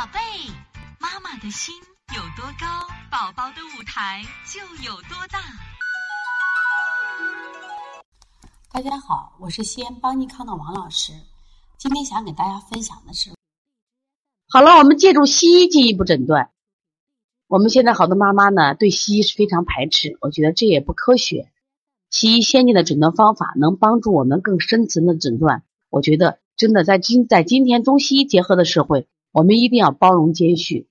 宝贝，妈妈的心有多高，宝宝的舞台就有多大。大家好，我是西安邦尼康的王老师。今天想给大家分享的是，好了，我们借助西医进一步诊断。我们现在好多妈妈呢，对西医是非常排斥，我觉得这也不科学。西医先进的诊断方法能帮助我们更深层的诊断，我觉得真的在今在今天中西医结合的社会。我们一定要包容兼蓄。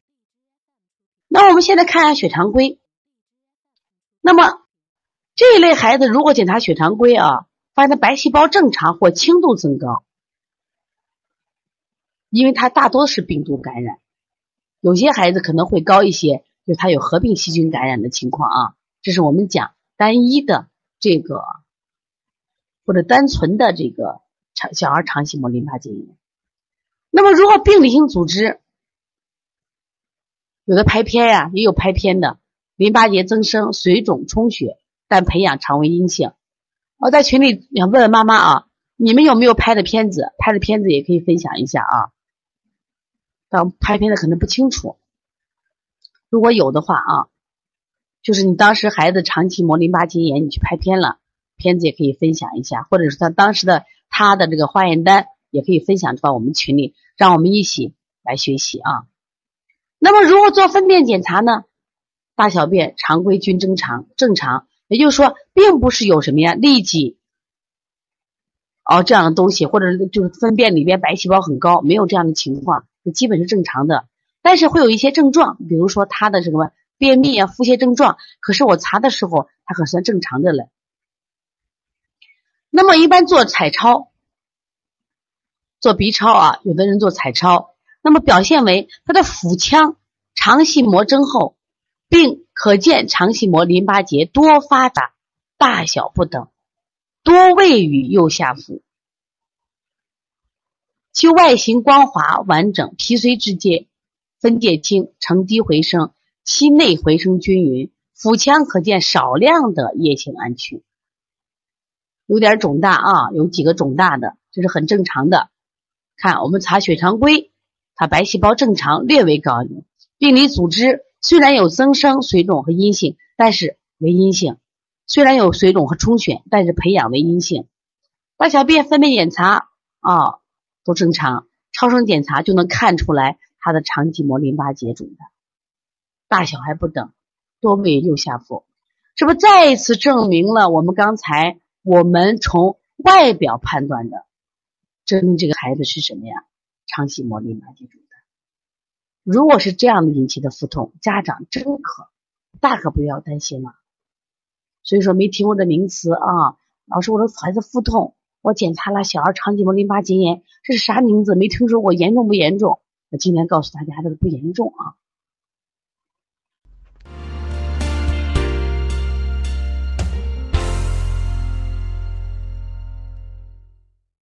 那我们现在看一下血常规。那么这一类孩子如果检查血常规啊，发现白细胞正常或轻度增高，因为他大多是病毒感染，有些孩子可能会高一些，就是他有合并细菌感染的情况啊。这是我们讲单一的这个或者单纯的这个肠小儿肠系膜淋巴结炎。那么，如果病理性组织有的拍片呀，也有拍片的淋巴结增生、水肿、充血，但培养常为阴性。我在群里想问问妈妈啊，你们有没有拍的片子？拍的片子也可以分享一下啊。当拍片的可能不清楚，如果有的话啊，就是你当时孩子长期磨淋巴结炎，你去拍片了，片子也可以分享一下，或者是他当时的他的这个化验单。也可以分享到我们群里，让我们一起来学习啊。那么，如何做粪便检查呢？大小便常规均正常，正常，也就是说，并不是有什么呀痢疾哦这样的东西，或者就是粪便里边白细胞很高，没有这样的情况，就基本是正常的。但是会有一些症状，比如说他的什么便秘啊、腹泻症状，可是我查的时候，他可算正常的了。那么，一般做彩超。做 B 超啊，有的人做彩超，那么表现为他的腹腔肠系膜增厚，并可见肠系膜淋巴结多发达，大小不等，多位于右下腹，其外形光滑完整，皮髓之间分界清，呈低回声，其内回声均匀，腹腔可见少量的液性暗区，有点肿大啊，有几个肿大的，这是很正常的。看，我们查血常规，它白细胞正常，略微高一点。病理组织虽然有增生、水肿和阴性，但是为阴性；虽然有水肿和充血，但是培养为阴性。大小便、分泌检查啊都正常，超声检查就能看出来它的肠系膜淋巴结肿大，大小还不等，多为右下腹。这不再一次证明了我们刚才我们从外表判断的。证明这个孩子是什么呀？肠系膜淋巴结肿大。如果是这样的引起的腹痛，家长真可大可不要担心了。所以说没听过的名词啊，老师我的孩子腹痛，我检查了小儿肠系膜淋巴结炎，这是啥名字？没听说过，严重不严重？那今天告诉大家这个不严重啊。